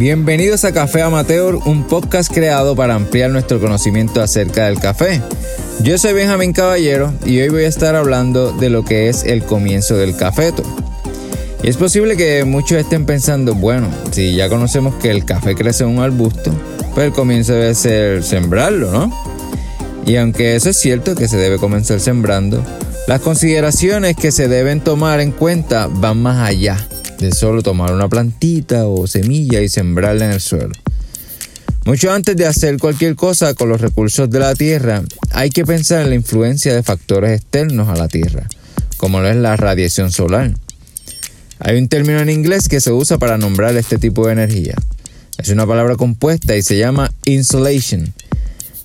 Bienvenidos a Café Amateur, un podcast creado para ampliar nuestro conocimiento acerca del café. Yo soy Benjamín Caballero y hoy voy a estar hablando de lo que es el comienzo del cafeto. Y es posible que muchos estén pensando, bueno, si ya conocemos que el café crece en un arbusto, pues el comienzo debe ser sembrarlo, ¿no? Y aunque eso es cierto que se debe comenzar sembrando, las consideraciones que se deben tomar en cuenta van más allá de solo tomar una plantita o semilla y sembrarla en el suelo. Mucho antes de hacer cualquier cosa con los recursos de la tierra, hay que pensar en la influencia de factores externos a la tierra, como lo es la radiación solar. Hay un término en inglés que se usa para nombrar este tipo de energía. Es una palabra compuesta y se llama insolation.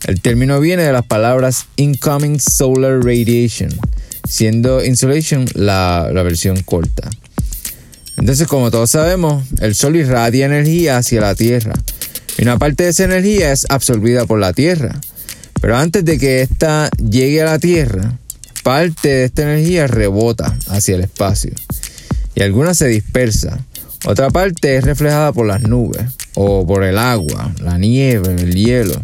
El término viene de las palabras incoming solar radiation, siendo insolation la, la versión corta. Entonces, como todos sabemos, el Sol irradia energía hacia la Tierra. Y una parte de esa energía es absorbida por la Tierra. Pero antes de que ésta llegue a la Tierra, parte de esta energía rebota hacia el espacio y alguna se dispersa. Otra parte es reflejada por las nubes o por el agua, la nieve, el hielo.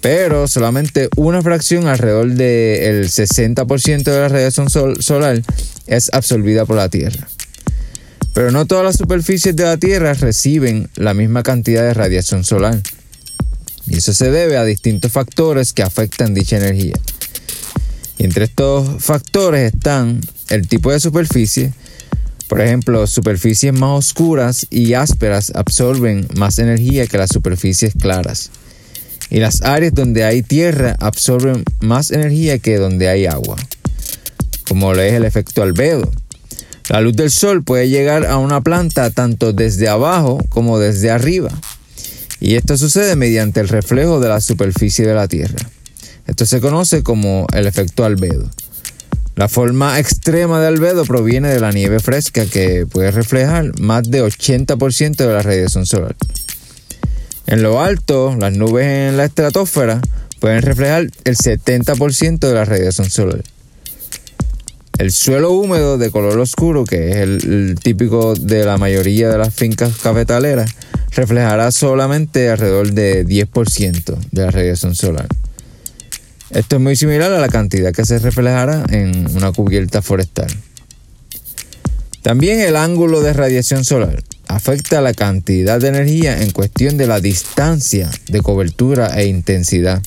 Pero solamente una fracción alrededor del 60% de la radiación solar es absorbida por la Tierra. Pero no todas las superficies de la Tierra reciben la misma cantidad de radiación solar. Y eso se debe a distintos factores que afectan dicha energía. Y entre estos factores están el tipo de superficie, por ejemplo, superficies más oscuras y ásperas absorben más energía que las superficies claras. Y las áreas donde hay tierra absorben más energía que donde hay agua, como lo es el efecto albedo. La luz del sol puede llegar a una planta tanto desde abajo como desde arriba. Y esto sucede mediante el reflejo de la superficie de la Tierra. Esto se conoce como el efecto albedo. La forma extrema de albedo proviene de la nieve fresca que puede reflejar más de 80% de la radiación solar. En lo alto, las nubes en la estratosfera pueden reflejar el 70% de la radiación solar. El suelo húmedo de color oscuro, que es el, típico de la mayoría de las fincas cafetaleras, reflejará solamente alrededor de 10% de la radiación solar. Esto es muy similar a la cantidad que se reflejará en una cubierta forestal. También el ángulo de radiación solar afecta la cantidad de energía en cuestión de la distancia de cobertura e intensidad.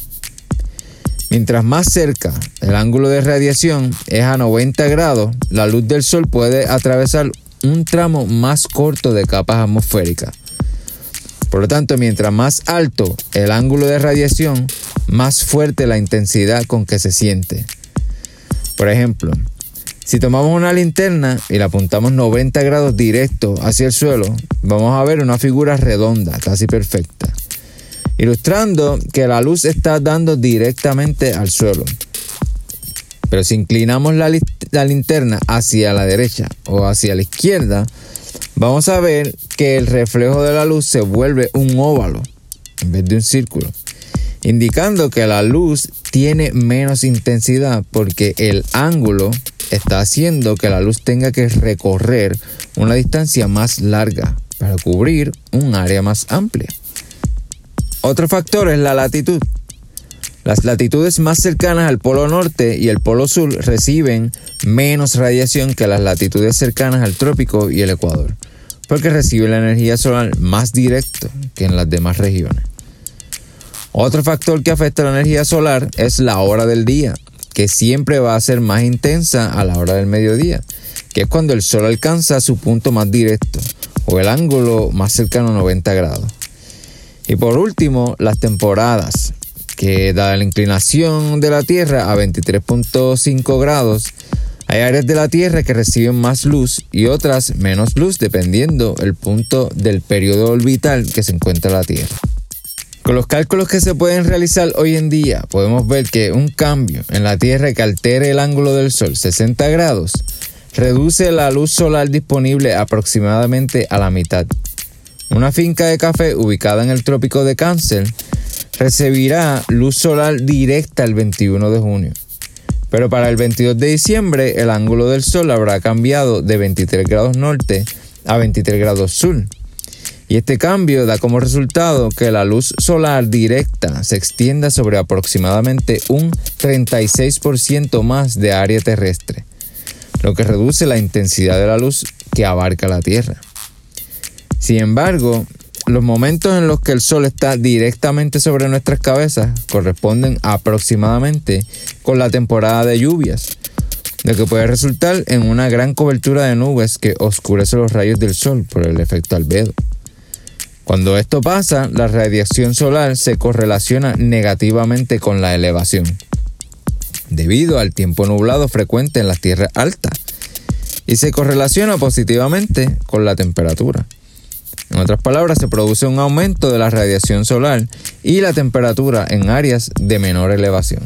Mientras más cerca el ángulo de radiación es a 90 grados, la luz del sol puede atravesar un tramo más corto de capas atmosféricas. Por lo tanto, mientras más alto el ángulo de radiación, más fuerte la intensidad con que se siente. Por ejemplo, si tomamos una linterna y la apuntamos 90 grados directo hacia el suelo, vamos a ver una figura redonda, casi perfecta ilustrando que la luz está dando directamente al suelo. Pero si inclinamos la, linterna hacia la derecha o hacia la izquierda, vamos a ver que el reflejo de la luz se vuelve un óvalo en vez de un círculo, indicando que la luz tiene menos intensidad porque el ángulo está haciendo que la luz tenga que recorrer una distancia más larga para cubrir un área más amplia. Otro factor es la latitud. Las latitudes más cercanas al polo norte y el polo sur reciben menos radiación que las latitudes cercanas al trópico y el ecuador, porque reciben la energía solar más directo que en las demás regiones. Otro factor que afecta la energía solar es la hora del día, que siempre va a ser más intensa a la hora del mediodía, que es cuando el sol alcanza su punto más directo o el ángulo más cercano a 90 grados. Y por último, las temporadas, que da la inclinación de la Tierra a 23.5 grados, hay áreas de la Tierra que reciben más luz y otras menos luz dependiendo el punto del periodo orbital que se encuentra la Tierra. Con los cálculos que se pueden realizar hoy en día, podemos ver que un cambio en la Tierra que altere el ángulo del Sol 60 grados reduce la luz solar disponible aproximadamente a la mitad una finca de café ubicada en el trópico de Cáncer recibirá luz solar directa el 21 de junio. Pero para el 22 de diciembre el ángulo del sol habrá cambiado de 23 grados norte a 23 grados sur. Y este cambio da como resultado que la luz solar directa se extienda sobre aproximadamente un 36% más de área terrestre, lo que reduce la intensidad de la luz que abarca la Tierra. Sin embargo, los momentos en los que el sol está directamente sobre nuestras cabezas corresponden aproximadamente con la temporada de lluvias, lo que puede resultar en una gran cobertura de nubes que oscurece los rayos del sol por el efecto albedo. Cuando esto pasa, la radiación solar se correlaciona negativamente con la elevación, debido al tiempo nublado frecuente en las tierras altas, y se correlaciona positivamente con la temperatura. En otras palabras, se produce un aumento de la radiación solar y la temperatura en áreas de menor elevación.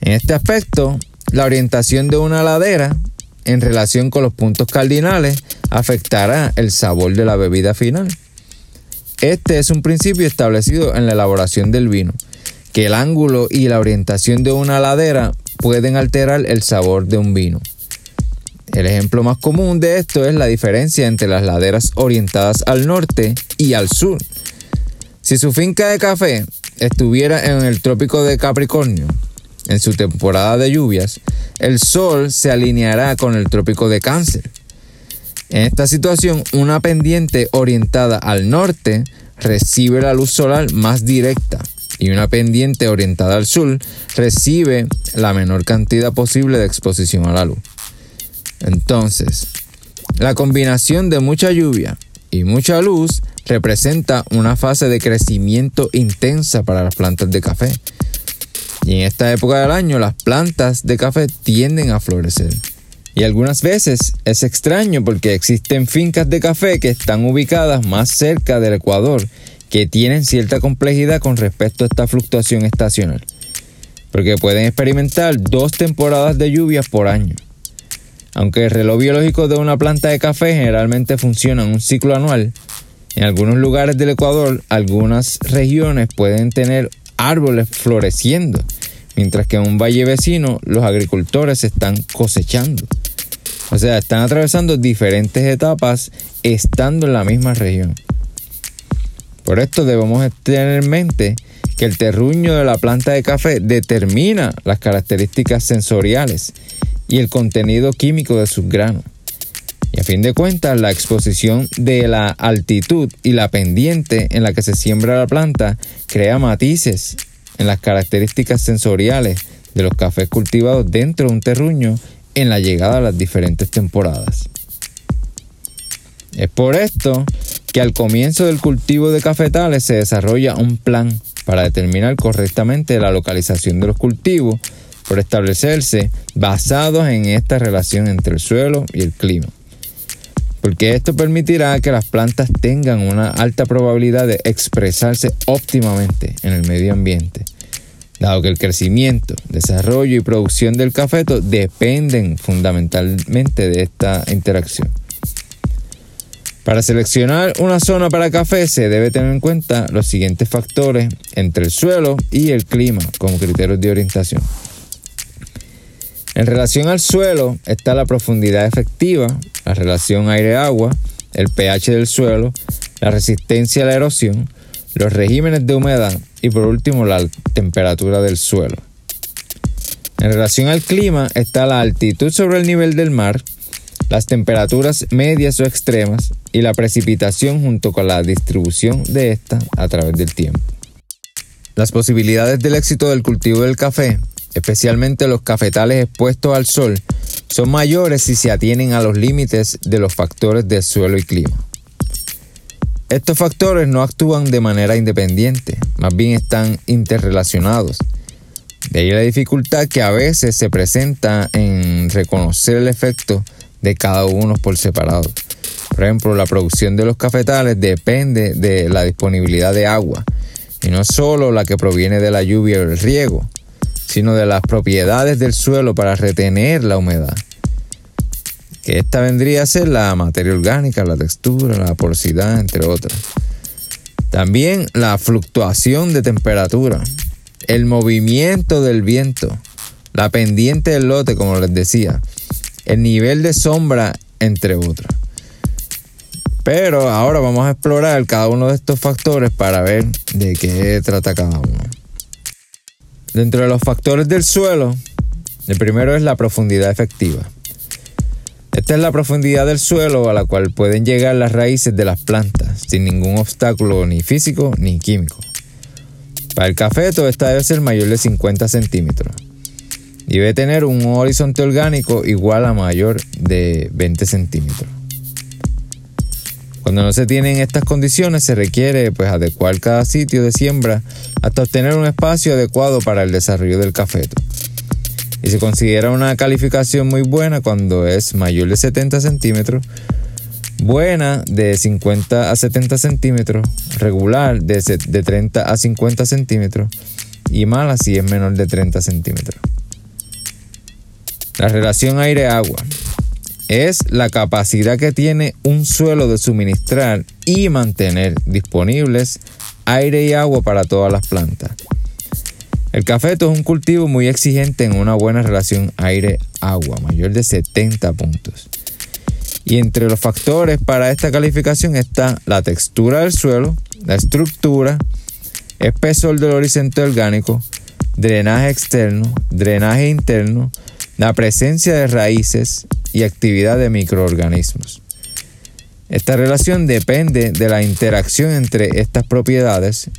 En este aspecto, la orientación de una ladera en relación con los puntos cardinales afectará el sabor de la bebida final. Este es un principio establecido en la elaboración del vino, que el ángulo y la orientación de una ladera pueden alterar el sabor de un vino. El ejemplo más común de esto es la diferencia entre las laderas orientadas al norte y al sur. Si su finca de café estuviera en el trópico de Capricornio, en su temporada de lluvias, el sol se alineará con el trópico de Cáncer. En esta situación, una pendiente orientada al norte recibe la luz solar más directa y una pendiente orientada al sur recibe la menor cantidad posible de exposición a la luz. Entonces, la combinación de mucha lluvia y mucha luz representa una fase de crecimiento intensa para las plantas de café. Y en esta época del año las plantas de café tienden a florecer. Y algunas veces es extraño porque existen fincas de café que están ubicadas más cerca del Ecuador, que tienen cierta complejidad con respecto a esta fluctuación estacional, porque pueden experimentar dos temporadas de lluvias por año. Aunque el reloj biológico de una planta de café generalmente funciona en un ciclo anual, en algunos lugares del Ecuador, algunas regiones pueden tener árboles floreciendo, mientras que en un valle vecino los agricultores están cosechando. O sea, están atravesando diferentes etapas estando en la misma región. Por esto debemos tener en mente que el terruño de la planta de café determina las características sensoriales y el contenido químico de sus granos. Y a fin de cuentas, la exposición de la altitud y la pendiente en la que se siembra la planta crea matices en las características sensoriales de los cafés cultivados dentro de un terruño en la llegada a las diferentes temporadas. Es por esto que al comienzo del cultivo de cafetales se desarrolla un plan para determinar correctamente la localización de los cultivos por establecerse basados en esta relación entre el suelo y el clima. Porque esto permitirá que las plantas tengan una alta probabilidad de expresarse óptimamente en el medio ambiente, dado que el crecimiento, desarrollo y producción del cafeto dependen fundamentalmente de esta interacción. Para seleccionar una zona para café se debe tener en cuenta los siguientes factores entre el suelo y el clima como criterios de orientación. En relación al suelo está la profundidad efectiva, la relación aire-agua, el pH del suelo, la resistencia a la erosión, los regímenes de humedad y por último la temperatura del suelo. En relación al clima está la altitud sobre el nivel del mar, las temperaturas medias o extremas y la precipitación junto con la distribución de esta a través del tiempo. Las posibilidades del éxito del cultivo del café especialmente los cafetales expuestos al sol, son mayores si se atienen a los límites de los factores del suelo y clima. Estos factores no actúan de manera independiente, más bien están interrelacionados. De ahí la dificultad que a veces se presenta en reconocer el efecto de cada uno por separado. Por ejemplo, la producción de los cafetales depende de la disponibilidad de agua, y no solo la que proviene de la lluvia o el riego, sino de las propiedades del suelo para retener la humedad. Que esta vendría a ser la materia orgánica, la textura, la porosidad, entre otras. También la fluctuación de temperatura, el movimiento del viento, la pendiente del lote, como les decía, el nivel de sombra, entre otras. Pero ahora vamos a explorar cada uno de estos factores para ver de qué trata cada uno. Dentro de los factores del suelo, el primero es la profundidad efectiva. Esta es la profundidad del suelo a la cual pueden llegar las raíces de las plantas sin ningún obstáculo ni físico ni químico. Para el cafeto esta debe ser mayor de 50 centímetros y debe tener un horizonte orgánico igual a mayor de 20 centímetros. Cuando no se tienen estas condiciones se requiere pues, adecuar cada sitio de siembra hasta obtener un espacio adecuado para el desarrollo del cafeto. Y se considera una calificación muy buena cuando es mayor de 70 centímetros, buena de 50 a 70 centímetros, regular de, de 30 a 50 centímetros y mala si es menor de 30 centímetros. La relación aire-agua es la capacidad que tiene un suelo de suministrar y mantener disponibles aire y agua para todas las plantas. El cafeto es un cultivo muy exigente en una buena relación aire-agua, mayor de 70 puntos. Y entre los factores para esta calificación está la textura del suelo, la estructura, espesor del horizonte orgánico, drenaje externo, drenaje interno, la presencia de raíces, y actividad de microorganismos. Esta relación depende de la interacción entre estas propiedades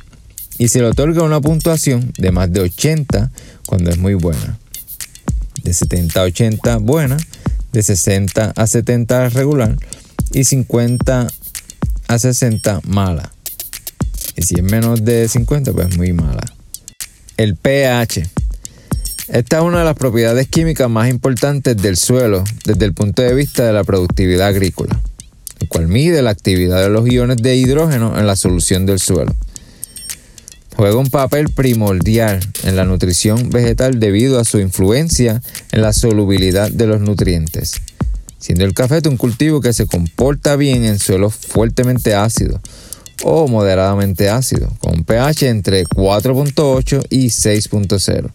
y se le otorga una puntuación de más de 80 cuando es muy buena, de 70 a 80 buena, de 60 a 70 regular y 50 a 60 mala. Y si es menos de 50, pues muy mala. El pH esta es una de las propiedades químicas más importantes del suelo desde el punto de vista de la productividad agrícola, el cual mide la actividad de los iones de hidrógeno en la solución del suelo. Juega un papel primordial en la nutrición vegetal debido a su influencia en la solubilidad de los nutrientes, siendo el café un cultivo que se comporta bien en suelos fuertemente ácidos o moderadamente ácidos, con pH entre 4.8 y 6.0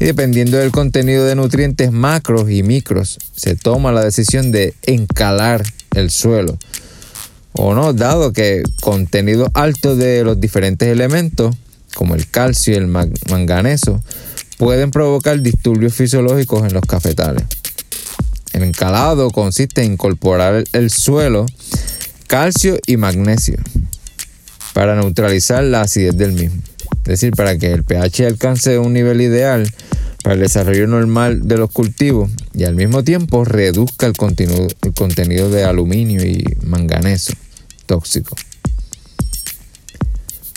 y dependiendo del contenido de nutrientes macros y micros, se toma la decisión de encalar el suelo. O no, dado que contenido alto de los diferentes elementos, como el calcio y el manganeso, pueden provocar disturbios fisiológicos en los cafetales. El encalado consiste en incorporar el suelo calcio y magnesio para neutralizar la acidez del mismo. Es decir, para que el pH alcance un nivel ideal para el desarrollo normal de los cultivos y al mismo tiempo reduzca el contenido, el contenido de aluminio y manganeso tóxico.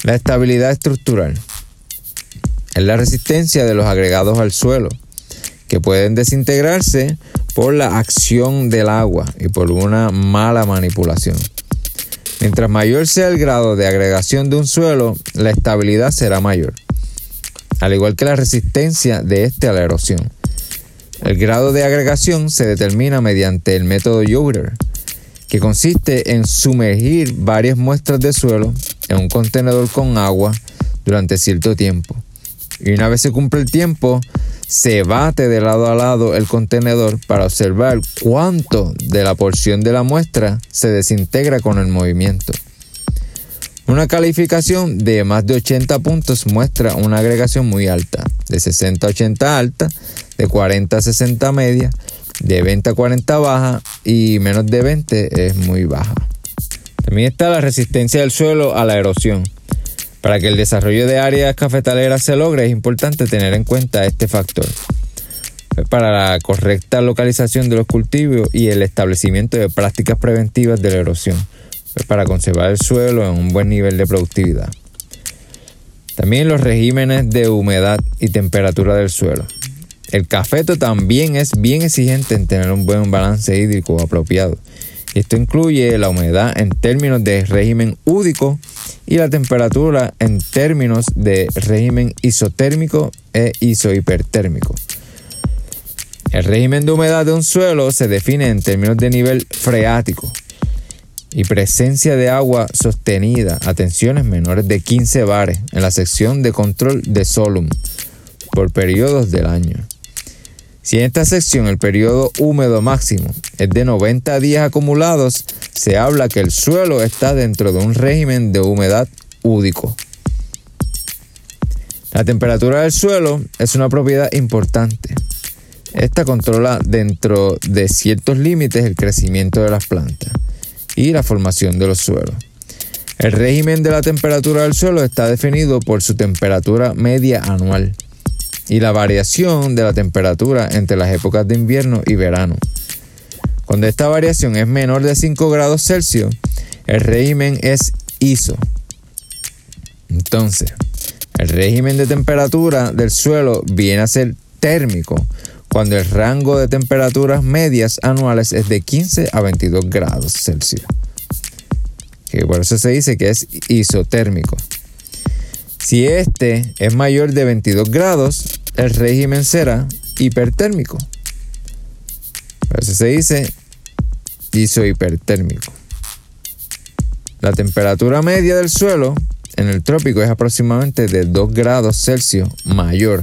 La estabilidad estructural es la resistencia de los agregados al suelo, que pueden desintegrarse por la acción del agua y por una mala manipulación. Mientras mayor sea el grado de agregación de un suelo, la estabilidad será mayor, al igual que la resistencia de este a la erosión. El grado de agregación se determina mediante el método Yoder, que consiste en sumergir varias muestras de suelo en un contenedor con agua durante cierto tiempo. Y una vez se cumple el tiempo, se bate de lado a lado el contenedor para observar cuánto de la porción de la muestra se desintegra con el movimiento. Una calificación de más de 80 puntos muestra una agregación muy alta, de 60 a 80 alta, de 40 a 60 media, de 20 a 40 baja y menos de 20 es muy baja. También está la resistencia del suelo a la erosión. Para que el desarrollo de áreas cafetaleras se logre es importante tener en cuenta este factor. Para la correcta localización de los cultivos y el establecimiento de prácticas preventivas de la erosión, para conservar el suelo en un buen nivel de productividad. También los regímenes de humedad y temperatura del suelo. El cafeto también es bien exigente en tener un buen balance hídrico apropiado esto incluye la humedad en términos de régimen údico y la temperatura en términos de régimen isotérmico e isohipertérmico. El régimen de humedad de un suelo se define en términos de nivel freático y presencia de agua sostenida a tensiones menores de 15 bares en la sección de control de Solum por periodos del año. Si en esta sección el periodo húmedo máximo es de 90 días acumulados, se habla que el suelo está dentro de un régimen de humedad údico. La temperatura del suelo es una propiedad importante. Esta controla dentro de ciertos límites el crecimiento de las plantas y la formación de los suelos. El régimen de la temperatura del suelo está definido por su temperatura media anual y la variación de la temperatura entre las épocas de invierno y verano. Cuando esta variación es menor de 5 grados Celsius, el régimen es ISO. Entonces, el régimen de temperatura del suelo viene a ser térmico cuando el rango de temperaturas medias anuales es de 15 a 22 grados Celsius. Que por eso se dice que es isotérmico. Si este es mayor de 22 grados, el régimen será hipertérmico. Por eso se dice isohipertérmico. La temperatura media del suelo en el trópico es aproximadamente de 2 grados Celsius mayor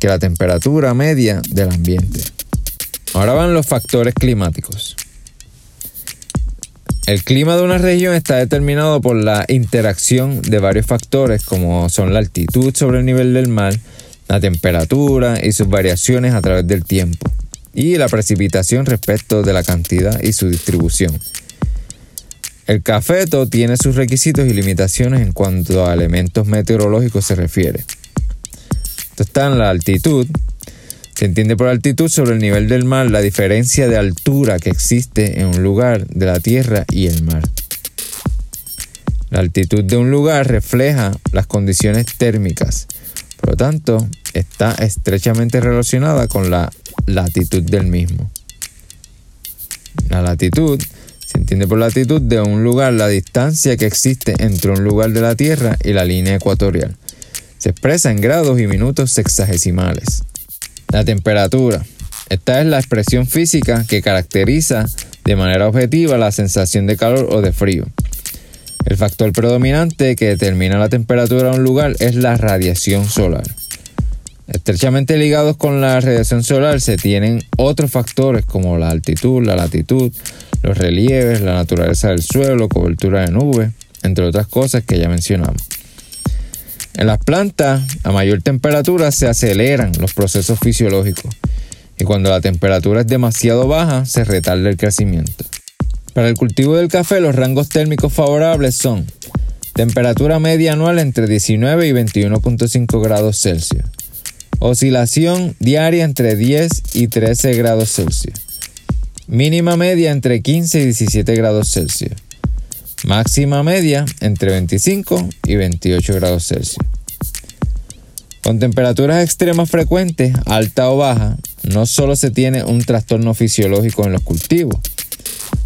que la temperatura media del ambiente. Ahora van los factores climáticos. El clima de una región está determinado por la interacción de varios factores como son la altitud sobre el nivel del mar, la temperatura y sus variaciones a través del tiempo, y la precipitación respecto de la cantidad y su distribución. El cafeto tiene sus requisitos y limitaciones en cuanto a elementos meteorológicos se refiere. Esto está en la altitud, se entiende por altitud sobre el nivel del mar la diferencia de altura que existe en un lugar de la tierra y el mar. La altitud de un lugar refleja las condiciones térmicas, por lo tanto, está estrechamente relacionada con la latitud del mismo. La latitud se entiende por latitud de un lugar la distancia que existe entre un lugar de la Tierra y la línea ecuatorial. Se expresa en grados y minutos sexagesimales. La temperatura. Esta es la expresión física que caracteriza de manera objetiva la sensación de calor o de frío. El factor predominante que determina la temperatura de un lugar es la radiación solar. Estrechamente ligados con la radiación solar se tienen otros factores como la altitud, la latitud, los relieves, la naturaleza del suelo, cobertura de nubes, entre otras cosas que ya mencionamos. En las plantas, a mayor temperatura se aceleran los procesos fisiológicos. Y cuando la temperatura es demasiado baja se retarda el crecimiento. Para el cultivo del café los rangos térmicos favorables son temperatura media anual entre 19 y 21.5 grados Celsius, oscilación diaria entre 10 y 13 grados Celsius, mínima media entre 15 y 17 grados Celsius, máxima media entre 25 y 28 grados Celsius. Con temperaturas extremas frecuentes, alta o baja, no solo se tiene un trastorno fisiológico en los cultivos,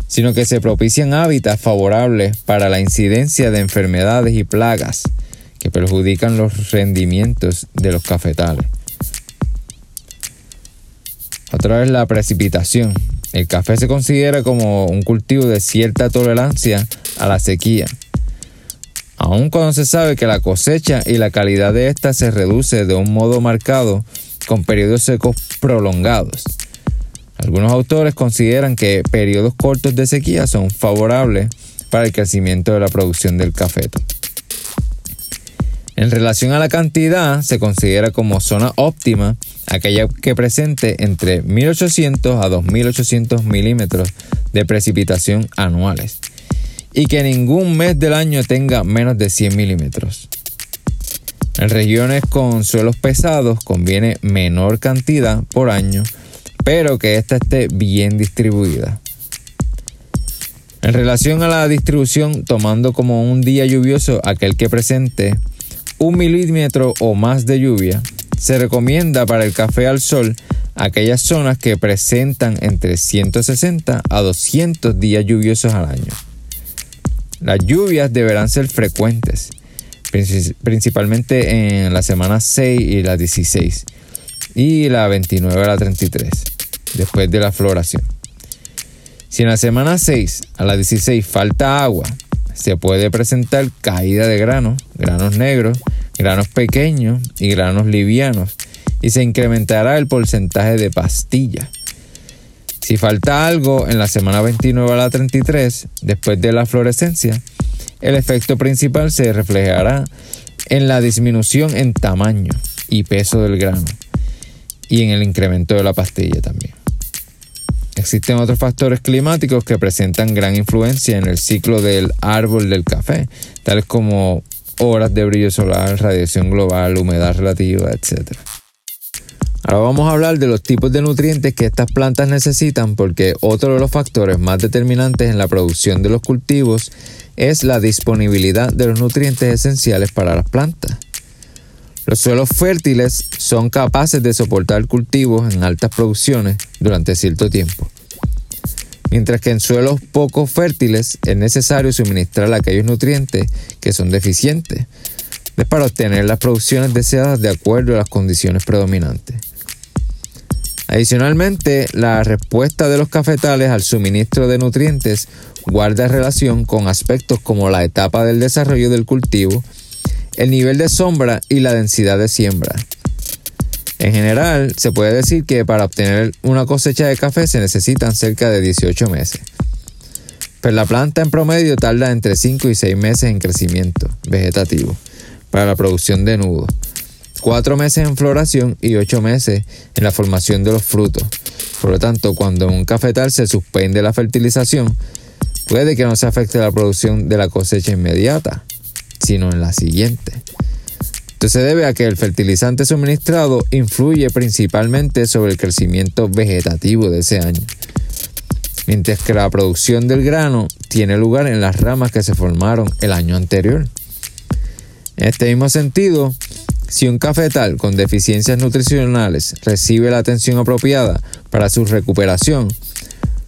sino que se propician hábitats favorables para la incidencia de enfermedades y plagas que perjudican los rendimientos de los cafetales. Otra vez la precipitación. El café se considera como un cultivo de cierta tolerancia a la sequía aun cuando se sabe que la cosecha y la calidad de ésta se reduce de un modo marcado con periodos secos prolongados. Algunos autores consideran que periodos cortos de sequía son favorables para el crecimiento de la producción del cafeto. En relación a la cantidad, se considera como zona óptima aquella que presente entre 1800 a 2800 milímetros de precipitación anuales y que ningún mes del año tenga menos de 100 milímetros. En regiones con suelos pesados conviene menor cantidad por año, pero que ésta esté bien distribuida. En relación a la distribución, tomando como un día lluvioso aquel que presente un milímetro o más de lluvia, se recomienda para el café al sol aquellas zonas que presentan entre 160 a 200 días lluviosos al año. Las lluvias deberán ser frecuentes, principalmente en la semana 6 y la 16 y la 29 a la 33, después de la floración. Si en la semana 6 a la 16 falta agua, se puede presentar caída de granos, granos negros, granos pequeños y granos livianos, y se incrementará el porcentaje de pastilla. Si falta algo en la semana 29 a la 33, después de la fluorescencia, el efecto principal se reflejará en la disminución en tamaño y peso del grano y en el incremento de la pastilla también. Existen otros factores climáticos que presentan gran influencia en el ciclo del árbol del café, tales como horas de brillo solar, radiación global, humedad relativa, etc. Ahora vamos a hablar de los tipos de nutrientes que estas plantas necesitan porque otro de los factores más determinantes en la producción de los cultivos es la disponibilidad de los nutrientes esenciales para las plantas. Los suelos fértiles son capaces de soportar cultivos en altas producciones durante cierto tiempo, mientras que en suelos poco fértiles es necesario suministrar aquellos nutrientes que son deficientes para obtener las producciones deseadas de acuerdo a las condiciones predominantes. Adicionalmente, la respuesta de los cafetales al suministro de nutrientes guarda relación con aspectos como la etapa del desarrollo del cultivo, el nivel de sombra y la densidad de siembra. En general, se puede decir que para obtener una cosecha de café se necesitan cerca de 18 meses. Pero la planta en promedio tarda entre 5 y 6 meses en crecimiento vegetativo para la producción de nudos cuatro meses en floración y ocho meses en la formación de los frutos. Por lo tanto, cuando en un cafetal se suspende la fertilización, puede que no se afecte la producción de la cosecha inmediata, sino en la siguiente. Esto se debe a que el fertilizante suministrado influye principalmente sobre el crecimiento vegetativo de ese año, mientras que la producción del grano tiene lugar en las ramas que se formaron el año anterior. En este mismo sentido, si un cafetal con deficiencias nutricionales recibe la atención apropiada para su recuperación,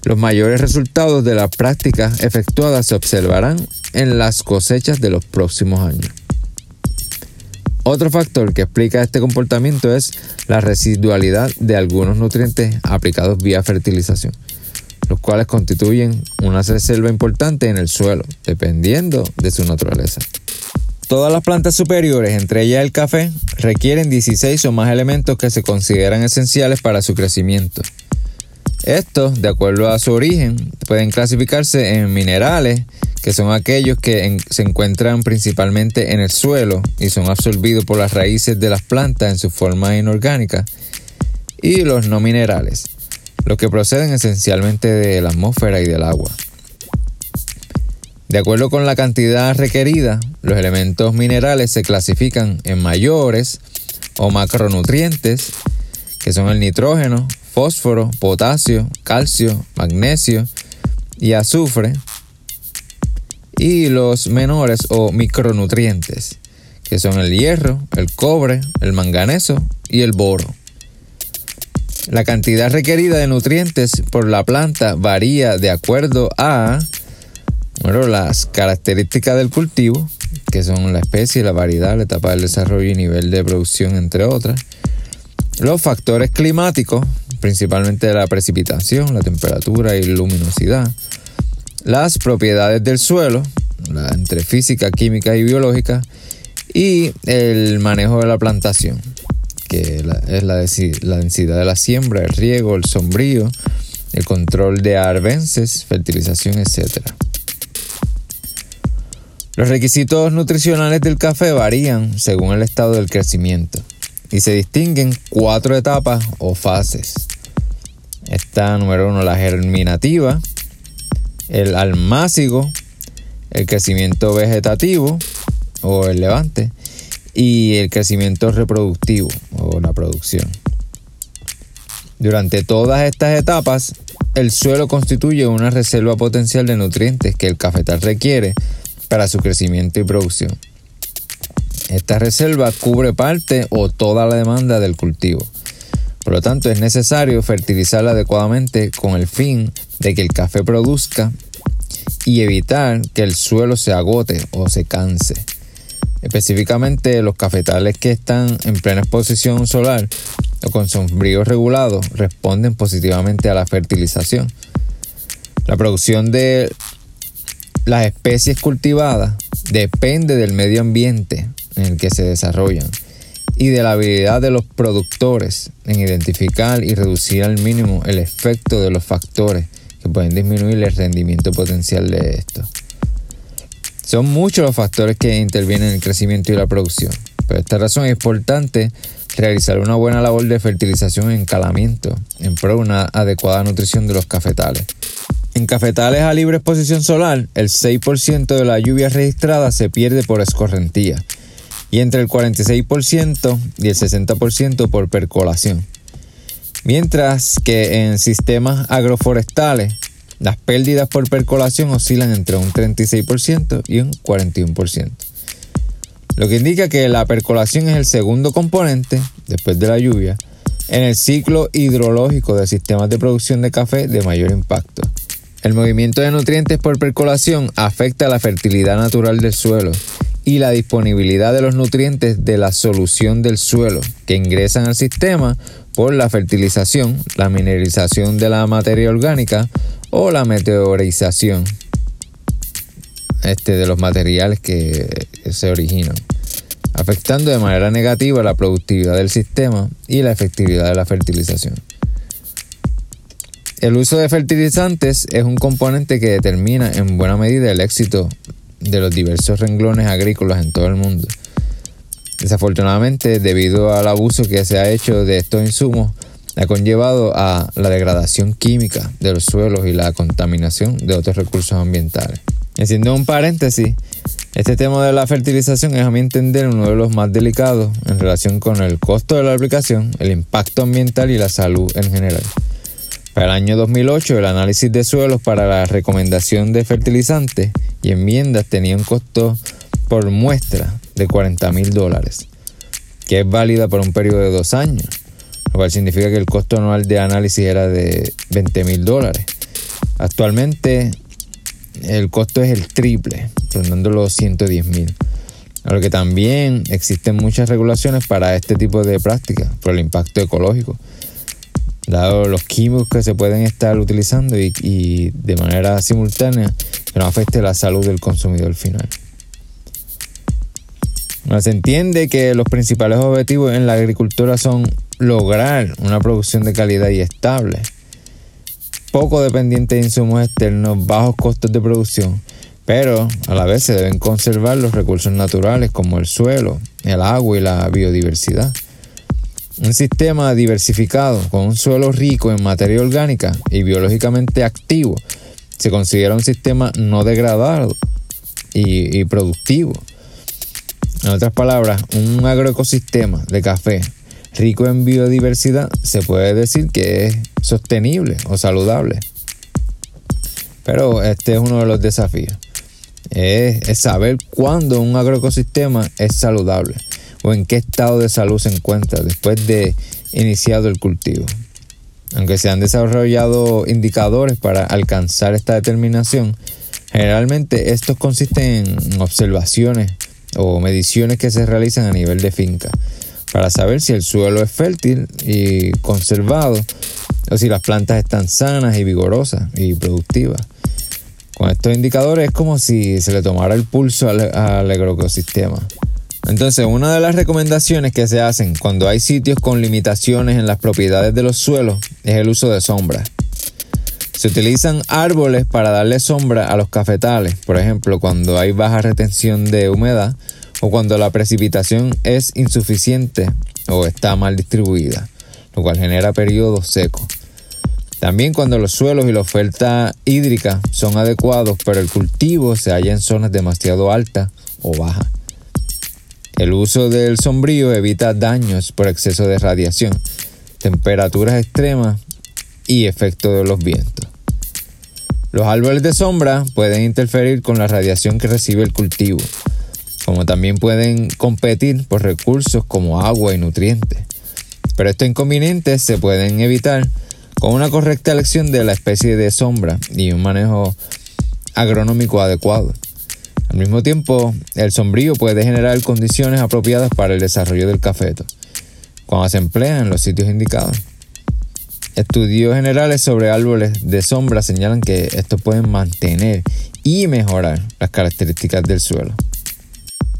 los mayores resultados de las prácticas efectuadas se observarán en las cosechas de los próximos años. Otro factor que explica este comportamiento es la residualidad de algunos nutrientes aplicados vía fertilización, los cuales constituyen una reserva importante en el suelo, dependiendo de su naturaleza. Todas las plantas superiores, entre ellas el café, requieren 16 o más elementos que se consideran esenciales para su crecimiento. Estos, de acuerdo a su origen, pueden clasificarse en minerales, que son aquellos que se encuentran principalmente en el suelo y son absorbidos por las raíces de las plantas en su forma inorgánica, y los no minerales, los que proceden esencialmente de la atmósfera y del agua. De acuerdo con la cantidad requerida, los elementos minerales se clasifican en mayores o macronutrientes, que son el nitrógeno, fósforo, potasio, calcio, magnesio y azufre, y los menores o micronutrientes, que son el hierro, el cobre, el manganeso y el boro. La cantidad requerida de nutrientes por la planta varía de acuerdo a bueno, las características del cultivo, que son la especie, la variedad, la etapa del desarrollo y nivel de producción, entre otras. Los factores climáticos, principalmente la precipitación, la temperatura y luminosidad. Las propiedades del suelo, entre física, química y biológica. Y el manejo de la plantación, que es la, densidad de la siembra, el riego, el sombrío, el control de arbences, fertilización, etcétera. Los requisitos nutricionales del café varían según el estado del crecimiento y se distinguen cuatro etapas o fases. Está número uno la germinativa, el almácigo, el crecimiento vegetativo o el levante y el crecimiento reproductivo o la producción. Durante todas estas etapas, el suelo constituye una reserva potencial de nutrientes que el cafetal requiere para su crecimiento y producción. Esta reserva cubre parte o toda la demanda del cultivo. Por lo tanto, es necesario fertilizarla adecuadamente con el fin de que el café produzca y evitar que el suelo se agote o se canse. Específicamente los cafetales que están en plena exposición solar o con sombrío regulado responden positivamente a la fertilización. La producción de las especies cultivadas depende del medio ambiente en el que se desarrollan y de la habilidad de los productores en identificar y reducir al mínimo el efecto de los factores que pueden disminuir el rendimiento potencial de esto. Son muchos los factores que intervienen en el crecimiento y la producción. Por esta razón es importante realizar una buena labor de fertilización en calamiento en pro de una adecuada nutrición de los cafetales. En cafetales a libre exposición solar, el 6% de la lluvia registrada se pierde por escorrentía y entre el 46% y el 60% por percolación. Mientras que en sistemas agroforestales, las pérdidas por percolación oscilan entre un 36% y un 41%. Lo que indica que la percolación es el segundo componente, después de la lluvia, en el ciclo hidrológico de sistemas de producción de café de mayor impacto. El movimiento de nutrientes por percolación afecta la fertilidad natural del suelo y la disponibilidad de los nutrientes de la solución del suelo que ingresan al sistema por la fertilización, la mineralización de la materia orgánica o la meteorización este, de los materiales que se originan, afectando de manera negativa la productividad del sistema y la efectividad de la fertilización. El uso de fertilizantes es un componente que determina en buena medida el éxito de los diversos renglones agrícolas en todo el mundo. Desafortunadamente, debido al abuso que se ha hecho de estos insumos, ha conllevado a la degradación química de los suelos y la contaminación de otros recursos ambientales. Haciendo un paréntesis, este tema de la fertilización es a mi entender uno de los más delicados en relación con el costo de la aplicación, el impacto ambiental y la salud en general. Para el año 2008, el análisis de suelos para la recomendación de fertilizantes y enmiendas tenía un costo por muestra de 40 mil dólares, que es válida por un periodo de dos años, lo cual significa que el costo anual de análisis era de 20 mil dólares. Actualmente el costo es el triple, rondando los 110 mil. A lo que también existen muchas regulaciones para este tipo de prácticas por el impacto ecológico dado los químicos que se pueden estar utilizando y, de manera simultánea que no afecte la salud del consumidor final. se entiende que los principales objetivos en la agricultura son lograr una producción de calidad y estable, poco dependiente de insumos externos, bajos costos de producción, pero a la vez se deben conservar los recursos naturales como el suelo, el agua y la biodiversidad. Un sistema diversificado con un suelo rico en materia orgánica y biológicamente activo se considera un sistema no degradado y, productivo. En otras palabras, un agroecosistema de café rico en biodiversidad se puede decir que es sostenible o saludable. Pero este es uno de los desafíos. es saber cuándo un agroecosistema es saludable o en qué estado de salud se encuentra después de iniciado el cultivo. Aunque se han desarrollado indicadores para alcanzar esta determinación, generalmente estos consisten en observaciones o mediciones que se realizan a nivel de finca para saber si el suelo es fértil y conservado o si las plantas están sanas y vigorosas y productivas. Con estos indicadores es como si se le tomara el pulso al, al agroecosistema. Entonces, una de las recomendaciones que se hacen cuando hay sitios con limitaciones en las propiedades de los suelos es el uso de sombra. Se utilizan árboles para darle sombra a los cafetales, por ejemplo, cuando hay baja retención de humedad o cuando la precipitación es insuficiente o está mal distribuida, lo cual genera periodos secos. También cuando los suelos y la oferta hídrica son adecuados, pero el cultivo se halla en zonas demasiado altas o bajas. El uso del sombrío evita daños por exceso de radiación, temperaturas extremas y efecto de los vientos. Los árboles de sombra pueden interferir con la radiación que recibe el cultivo, como también pueden competir por recursos como agua y nutrientes. Pero estos inconvenientes se pueden evitar con una correcta elección de la especie de sombra y un manejo agronómico adecuado. Al mismo tiempo, el sombrío puede generar condiciones apropiadas para el desarrollo del cafeto, cuando se emplea en los sitios indicados. Estudios generales sobre árboles de sombra señalan que estos pueden mantener y mejorar las características del suelo.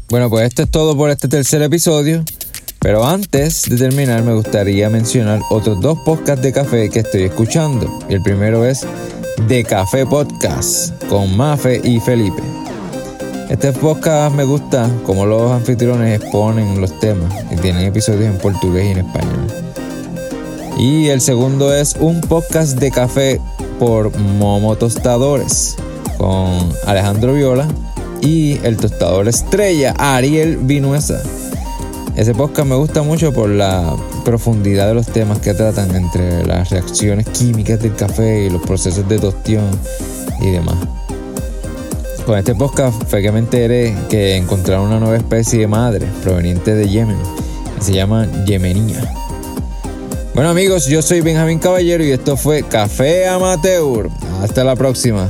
Bueno, pues esto es todo por este tercer episodio. Pero antes de terminar me gustaría mencionar otros dos podcasts de café que estoy escuchando. El primero es De Café Podcast con Mafe y Felipe. Este podcast me gusta como los anfitriones exponen los temas y tienen episodios en portugués y en español. Y el segundo es un podcast de café por Momo Tostadores con Alejandro Viola y el tostador estrella Ariel Vinuesa. Ese podcast me gusta mucho por la profundidad de los temas que tratan entre las reacciones químicas del café y los procesos de tostión y demás. Con este podcast fue que me enteré que encontraron una nueva especie de madre proveniente de Yemen. Que se llama Yemenía. Bueno amigos, yo soy Benjamín Caballero y esto fue Café Amateur. Hasta la próxima.